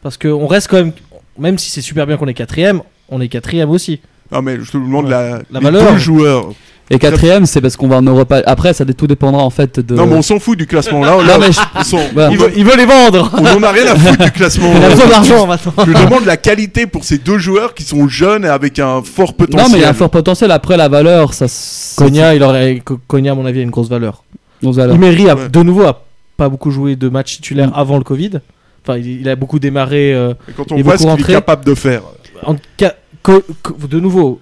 Parce qu'on reste quand même, même si c'est super bien qu'on est quatrième, on est quatrième aussi. Non, mais je te demande Ouais. la, La valeur. deux joueurs. Et quatrième, c'est parce qu'on va en Europa. Après, ça tout dépendra en fait de. Non, mais on s'en fout du classement. Là, là, Non, mais je- on Voilà. on Il veut, il veut les vendre on en a rien à foutre du classement. Il a besoin d'argent maintenant Je demande la qualité pour ces deux joueurs qui sont jeunes et avec un fort potentiel. Non, mais il y a un fort potentiel. Après, la valeur, ça. Cogna, il aurait, Co- Cogna, à mon avis, a une grosse valeur. valeurs. Imery, a, Ouais. de nouveau, a pas beaucoup joué de matchs titulaires avant le Covid. Enfin, il, il a beaucoup démarré. euh, Et quand on voit ce qu'il est capable de faire. en ca- co- co- de nouveau,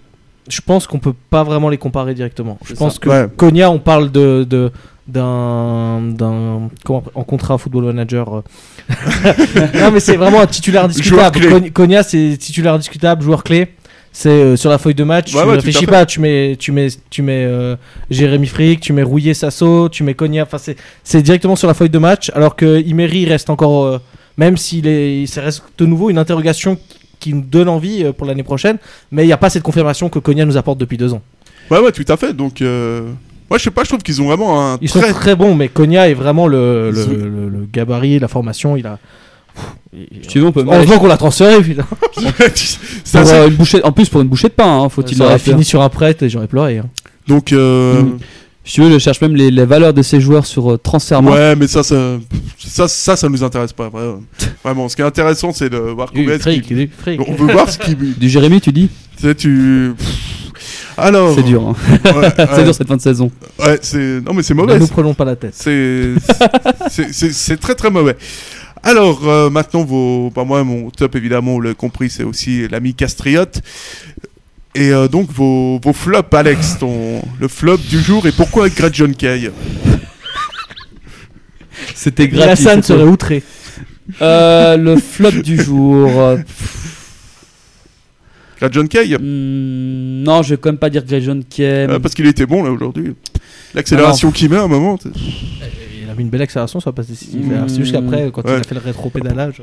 je pense qu'on peut pas vraiment les comparer directement. Je pense ça. que Ouais. Cogna, on parle de de- d'un en contrat football manager. euh. non mais c'est vraiment un titulaire. Cogn- Cogna c'est titulaire indiscutable, joueur clé. C'est euh, sur la feuille de match, Ouais, tu ouais, réfléchis pas, tu mets tu mets tu mets euh, Jérémy Frick, tu mets Rouillé Sasso, tu mets Cogna, enfin c'est c'est directement sur la feuille de match alors que Imery reste encore euh, même s'il est ça reste de nouveau une interrogation qui nous donne envie euh, pour l'année prochaine, mais il n'y a pas cette confirmation que Cogna nous apporte depuis deux ans. Ouais, ouais, tout à fait. Donc, euh... moi, je sais pas, je trouve qu'ils ont vraiment un Ils sont très. bons, mais Cogna est vraiment le, le, gabarit, la formation. Il a. Si tu veux, on peut. Heureusement qu'on l'a transféré, putain. Ça, Pour, euh, une bouchée, en plus, pour une bouchée de pain, hein, faut-il Il le aurait fini sur un prêt et j'aurais pleuré. hein. Donc, euh... Mm. Si tu veux, je cherche même les, les valeurs de ces joueurs sur euh, Transfermarkt. ouais, mais ça, ça, ça, ça, ça nous intéresse pas. Vraiment. vraiment. Ce qui est intéressant, c'est de voir Du combien. est-ce fric, qu'il- du fric. On veut voir ce qui. Tu Du Jérémy, tu dis sais, tu. Alors. C'est dur, hein. Ouais, c'est ouais. dur cette fin de saison. Ouais, c'est. Non, mais c'est Ne mauvais. nous prenons pas la tête. C'est c'est- c'est c'est très très mauvais. Alors euh, maintenant vos bah moi mon top évidemment vous l'avez compris c'est aussi l'ami Castriote et euh, donc vos, vos flops Alex ton le flop du jour et pourquoi Greg John Kay? C'était gratuit. C'était- serait outré. Euh, le flop du jour. euh, Greg John Kay? Hmm, non, je vais quand même pas dire Greg John. Euh, parce qu'il était bon là aujourd'hui l'accélération qu'il met à un moment Il a mis une belle accélération la passe décisive. Mm. C'est juste qu'après, quand il a fait le rétro-pédalage.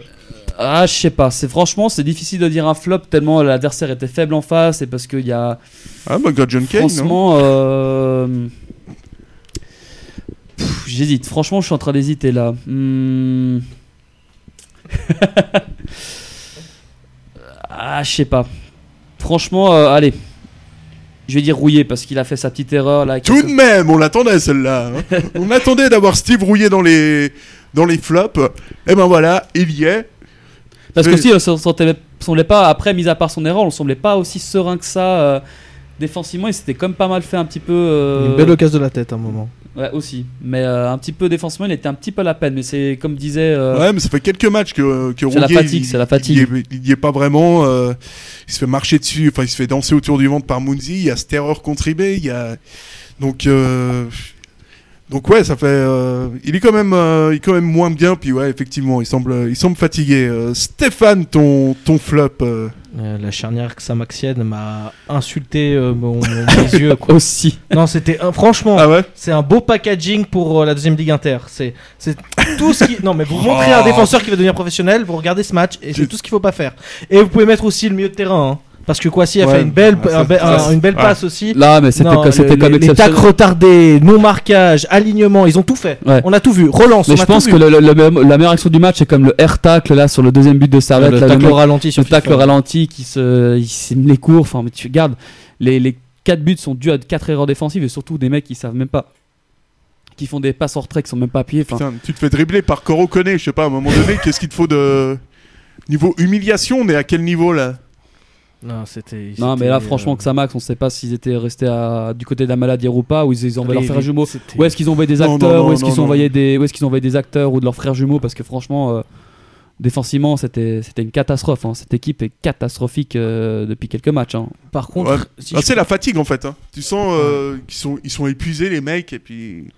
Ah, je sais pas. C'est franchement, c'est difficile de dire un flop tellement l'adversaire était faible en face et parce qu'il y a ah bah Greg John Kay non franchement. euh, J'hésite. Franchement, je suis en train d'hésiter là. Hmm. ah, je sais pas. Franchement, euh, allez. Je vais dire rouillé parce qu'il a fait sa petite erreur là. Tout de même, on l'attendait celle-là. hein. on attendait d'avoir Steve rouillé dans les, dans les flops. Et ben voilà, il y est. Parce que si on ne semblait pas, après, mis à part son erreur, on semblait pas aussi serein que ça. euh, défensivement, il s'était comme pas mal fait un petit peu. euh, Une belle occasion de la tête à un moment. Ouais, aussi. Mais euh, un petit peu défensivement, il était un petit peu à la peine. Mais c'est comme disait. euh, Ouais, mais ça fait quelques matchs que, que C'est la fatigue, il- c'est la fatigue. Il y est, il y est pas vraiment. euh, il se fait marcher dessus, enfin, il se fait danser autour du ventre par Mounzi. Il y a cette erreur contribée. Il y a. Donc. Donc ouais, ça fait. euh, il est quand même, euh, il est quand même moins bien. Puis ouais, effectivement, il semble, il semble fatigué. Euh, Stéphane, ton, ton flop. euh, Euh, la charnière Xamaxienne m'a insulté euh, mon, mon- mes yeux. Quoi. Aussi. Non, c'était un- franchement, Ah ouais? c'est un beau packaging pour euh, la deuxième ligue inter. C'est c'est tout ce qui. Non, mais vous montrez Oh. un défenseur qui va devenir professionnel, vous regardez ce match et c'est tout ce qu'il faut pas faire. Et vous pouvez mettre aussi le milieu de terrain. hein. Parce que Kwasi a Ouais. fait une belle, Ouais, ça- un be- ça, un- une belle ouais. passe aussi. Là, mais c'était comme les, tacles retardés, non marquage, alignement, ils ont tout fait. Ouais. On a tout vu. Relance. Mais on je a pense tout que vu. le- le- le- la meilleure action du match, c'est comme le air tackle là sur le deuxième but de Servette. le là, tacle ralenti sur le tacle ralenti qui se, il les cours. Enfin, mais tu regardes, les, les 4 buts sont dus à 4 erreurs défensives et surtout des mecs qui savent même pas. Qui font des passes en retrait qui sont même pas appuyés. Enfin, Putain, tu te fais dribbler par Coro Koné, je sais pas, à un moment donné, qu'est-ce qu'il te faut de. Niveau humiliation, on est à quel niveau là? Non, c'était. non, mais là, franchement, euh, que ça max, on sait pas s'ils étaient restés à- du côté de la maladie ou pas, ou ils, ils envoyaient leurs frères jumeaux. Où est-ce qu'ils envoyaient des acteurs, où est-ce qu'ils envoyaient des, où est-ce qu'ils envoyaient des acteurs ou de leurs frères jumeaux, parce que franchement, euh, défensivement, c'était, c'était une catastrophe. hein. Cette équipe est catastrophique euh, depuis quelques matchs. hein. Par contre, Ouais. si Ah, je C'est la fatigue en fait. hein. Tu sens euh, qu'ils sont, ils sont épuisés les mecs et puis.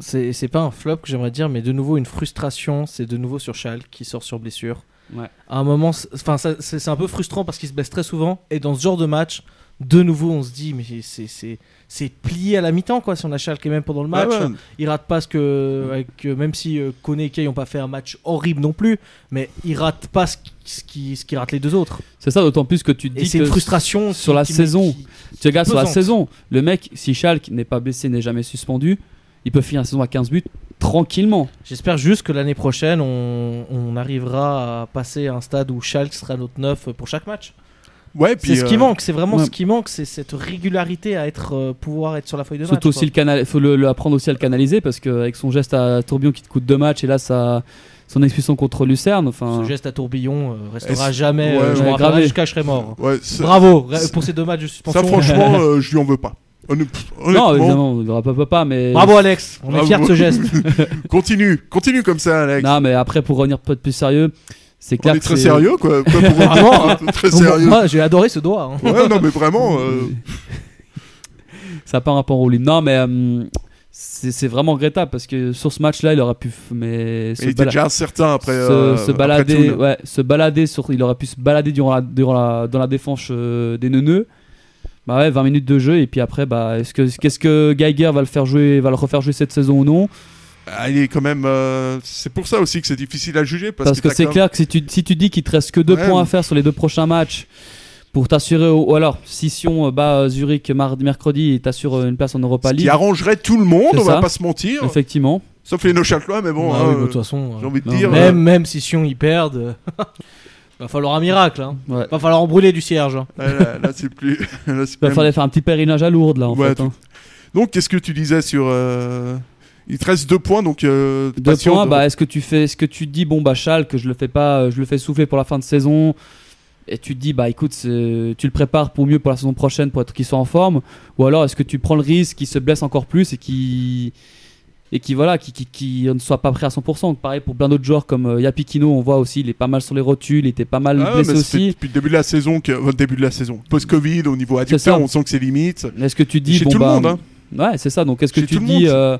C'est c'est pas un flop que j'aimerais dire, mais de nouveau une frustration. C'est de nouveau sur Schalke qui sort sur blessure. Ouais. À un moment, c'est- un peu frustrant parce qu'il se blesse très souvent. Et dans ce genre de match, de nouveau, on se dit, mais c'est- c'est c'est plié à la mi-temps quoi. Si on a Schalke et même pendant le match, ouais. il rate pas ce que, avec, euh, même si euh, Kone et Kay n'ont pas fait un match horrible non plus, mais il rate pas ce qui, ce qui, ce qui rate les deux autres. C'est ça, d'autant plus que tu te Et dis c'est que une frustration sur la saison. Tu regardes sur la saison, le mec, si Schalke n'est pas blessé, n'est jamais suspendu, il peut finir la saison à 15 buts tranquillement. J'espère juste que l'année prochaine, on, on arrivera à passer à un stade où Schalke sera notre 9 pour chaque match. Ouais. C'est ce qui euh, manque, c'est vraiment ouais. ce qui manque, c'est cette régularité à être, euh, pouvoir être sur la feuille de match. Aussi le canal, faut le, le apprendre aussi à le canaliser parce qu'avec son geste à Tourbillon qui te coûte deux matchs et là ça, son expulsion contre Lucerne, enfin. Ce geste à tourbillon euh, restera jamais. Ouais, euh, je gravé. jusqu'à je serai mort. Bravo pour ces deux matchs de suspension. Ça, franchement, euh, je lui en veux pas. Honn- non, Honnêtement, évidemment, on ne peut pas, mais. Bravo Alex, on est Bravo. fiers de ce geste. continue, continue comme ça, Alex. Non, mais après, pour revenir peut-être plus sérieux, c'est On clair est que très c'est- sérieux, quoi. quoi pour Vraiment, hein. très sérieux. Moi j'ai adoré ce doigt. hein. Ouais, non, mais vraiment. euh, Ça part un peu en roue libre. Non, mais euh, c'est vraiment regrettable parce que sur ce match-là, il aurait pu. Mais se il était déjà incertain après. se, euh, se après balader, Toul. ouais, se balader sur, il aurait pu se balader durant la, durant la, dans la défense euh, des neuneux. Bah ouais, 20 minutes de jeu et puis après, bah, est-ce que qu'est-ce que Geiger va le faire jouer, va le refaire jouer cette saison ou non? Ah, il est quand même. euh, c'est pour ça aussi que c'est difficile à juger. Parce, Parce, que, c'est clair que si tu, si tu dis qu'il te reste que deux Ouais, points à faire sur les deux prochains matchs pour t'assurer, ou alors si Sion euh, bat euh, Zurich mardi, mercredi et t'assure une place en Europa League, Qui arrangerait tout le monde, on va ça. pas se mentir. effectivement. Sauf les Neuchâtelois, mais bon. Ah hein, oui, bah, de toute façon, J'ai envie de non, dire. même, euh, même si Sion ils perdent, va falloir un miracle. Hein. Ouais. Va falloir en brûler du cierge. hein. là, là, c'est plus. là, c'est va même- falloir faire un petit pèlerinage à Lourdes là en Ouais, fait. hein. Donc, qu'est-ce que tu disais sur. euh, Il te reste deux points, donc. euh, Deux points, de- bah, est-ce que tu fais, est-ce que tu te dis bon bah Schalke, je le fais pas, euh, je le fais souffler pour la fin de saison, et tu te dis bah écoute, tu le prépares pour mieux pour la saison prochaine pour être qu'il soit en forme, ou alors est-ce que tu prends le risque qu'il se blesse encore plus et qui et qui voilà, qui, qui, qui ne soit pas prêt à 100%. Donc, pareil pour plein d'autres joueurs comme euh, Yapikino, on voit aussi, il est pas mal sur les rotules, il était pas mal Ah blessé aussi. depuis le début de la saison, que... enfin, début de la saison, post-Covid, au niveau adducteur, on sent que c'est limite. Est-ce que tu dis Chez bon tout le bah, monde, hein. Ouais, c'est ça. Donc, est-ce que tu le dis, euh,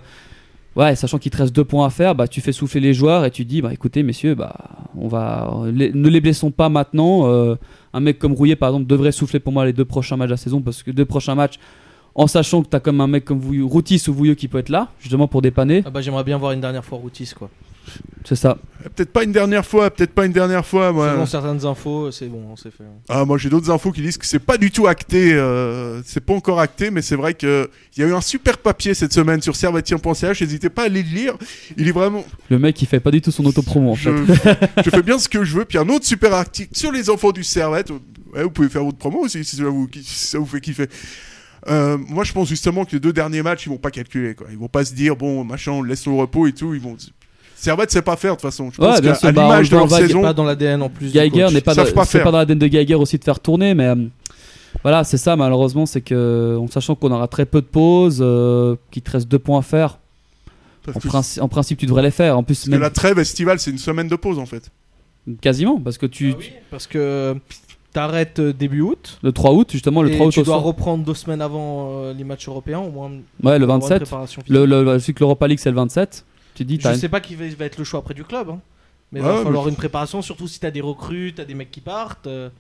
ouais, sachant qu'il te reste deux points à faire, bah, tu fais souffler les joueurs et tu dis, bah, écoutez, messieurs, bah, on va, les- ne les blessons pas maintenant. euh, un mec comme Rouillet, par exemple, devrait souffler pour moi les deux prochains matchs de la saison parce que deux prochains matchs, en sachant que tu as comme un mec comme Vouilleux, Routis ou Vouilleux qui peut être là, justement pour dépanner. Ah bah j'aimerais bien voir une dernière fois Routis quoi. C'est ça. Peut-être pas une dernière fois, peut-être pas une dernière fois. Moi, Selon certaines infos, c'est bon, c'est fait. Ah, moi j'ai d'autres infos qui disent que c'est pas du tout acté, euh, c'est pas encore acté, mais c'est vrai que il y a eu un super papier cette semaine sur servetien.ch, n'hésitez pas à aller le lire. Il est vraiment. Le mec, il fait pas du tout son autopromo en Je, fait. je fais bien ce que je veux, puis un autre super article sur les enfants du Servette. Ouais, vous pouvez faire votre promo aussi si ça vous, si ça vous fait kiffer. Euh, moi je pense justement que les deux derniers matchs ils vont pas calculer quoi. Ils vont pas se dire bon machin on le laisse au repos et tout. Ils vont. Servette c'est pas faire de toute façon. Je Ouais, pense qu'à bah, l'image de leur va- saison. Pas dans l'ADN en plus. Geiger n'est pas, dans- pas pas dans l'ADN de Geiger aussi de faire tourner, mais euh, voilà, c'est ça malheureusement, c'est que en sachant qu'on aura très peu de pauses, euh, qu'il te reste deux points à faire, en, que- princi- en principe tu devrais les faire. En plus, parce que même la trêve estivale c'est une semaine de pause en fait. quasiment, parce que tu, Parce que t'arrêtes euh, début août. le 3 août justement, le et 3 août tu dois soir. reprendre deux semaines avant euh, les matchs européens, au moins. Ouais, le pour avoir une 27. préparation physique. Le, le, le- celui que l'Europa League c'est le 27. Tu dis, Je une- sais pas qui va, va être le choix après du club. hein. Mais il Ouais, va mais- falloir une préparation, surtout si t'as des recrues, t'as des mecs qui partent. euh.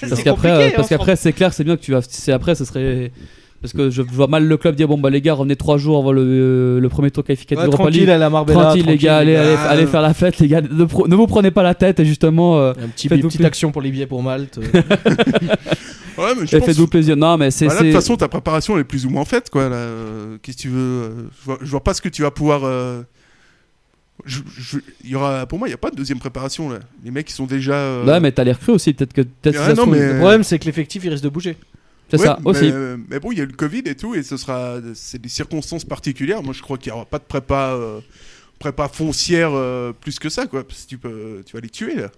Parce qu'après, parce hein, qu'après c'est clair, c'est bien que tu vas. C'est après, ce serait. Parce que je vois mal le club dire bon bah les gars revenez trois jours avant le, le premier tour qualificatif Ouais, de tranquille League. à la Marbella. Tranquille, les gars, allez, allez, allez faire la fête les gars. Ne, pro- ne vous prenez pas la tête et justement euh, Un petit, Faites-vous petite action pour les billets pour Malte. Ouais, mais je pense- faites-vous plaisir. Non mais c'est Bah là, de toute façon, ta préparation elle est plus ou moins faite, quoi. là. Euh, Qu'est-ce que tu veux euh, je, vois, je vois pas ce que tu vas pouvoir. euh, je- je- il y aura, pour moi, il n'y a pas de deuxième préparation là. Les mecs, ils sont déjà. euh, Ouais mais t'as les recrues aussi peut-être que non, mais- Le problème, c'est que l'effectif il risque de bouger. C'est ouais, ça mais, aussi. mais bon, il y a eu le Covid et tout, et ce sera, c'est des circonstances particulières. Moi, je crois qu'il n'y aura pas de prépa, euh, prépa foncière euh, plus que ça, quoi. Parce que tu peux, tu vas les tuer là.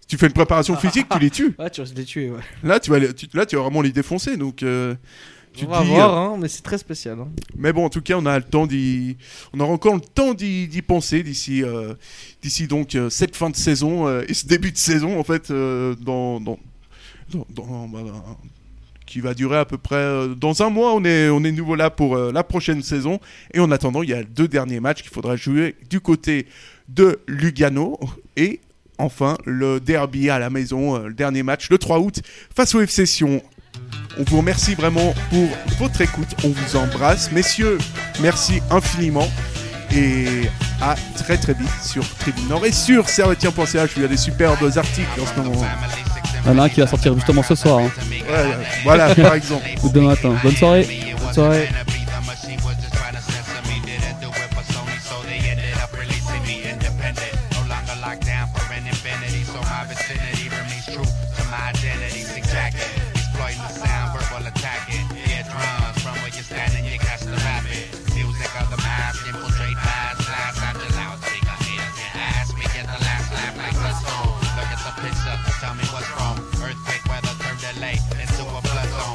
Si tu fais une préparation physique, tu les tues. Ouais, tu risques de les tuer. Ouais. Là, tu vas, les- tu- là, tu vas vraiment les défoncer. Donc, euh, tu On va dis, voir, hein, mais c'est très spécial. hein. Mais bon, en tout cas, on a le temps d'y, on aura encore le temps d'y, d'y penser d'ici, euh, d'ici donc euh, cette fin de saison euh, et ce début de saison en fait, euh, dans, dans, dans- dans- bah, dans- qui va durer à peu près euh, dans un mois. On est, on est nouveau là pour euh, la prochaine saison et en attendant, il y a deux derniers matchs qu'il faudra jouer du côté de Lugano et enfin le derby à la maison, euh, le dernier match le 3 août face au FC Sion. On vous remercie vraiment pour votre écoute. On vous embrasse. Messieurs, merci infiniment. Et à très très vite sur Tribune Nord et sur servetien.ch. Il y a des superbes articles en ce moment. Il y en a un qui va sortir justement ce soir hein. Ouais, voilà, par exemple. ou demain matin. Bonne soirée. Bonne soirée.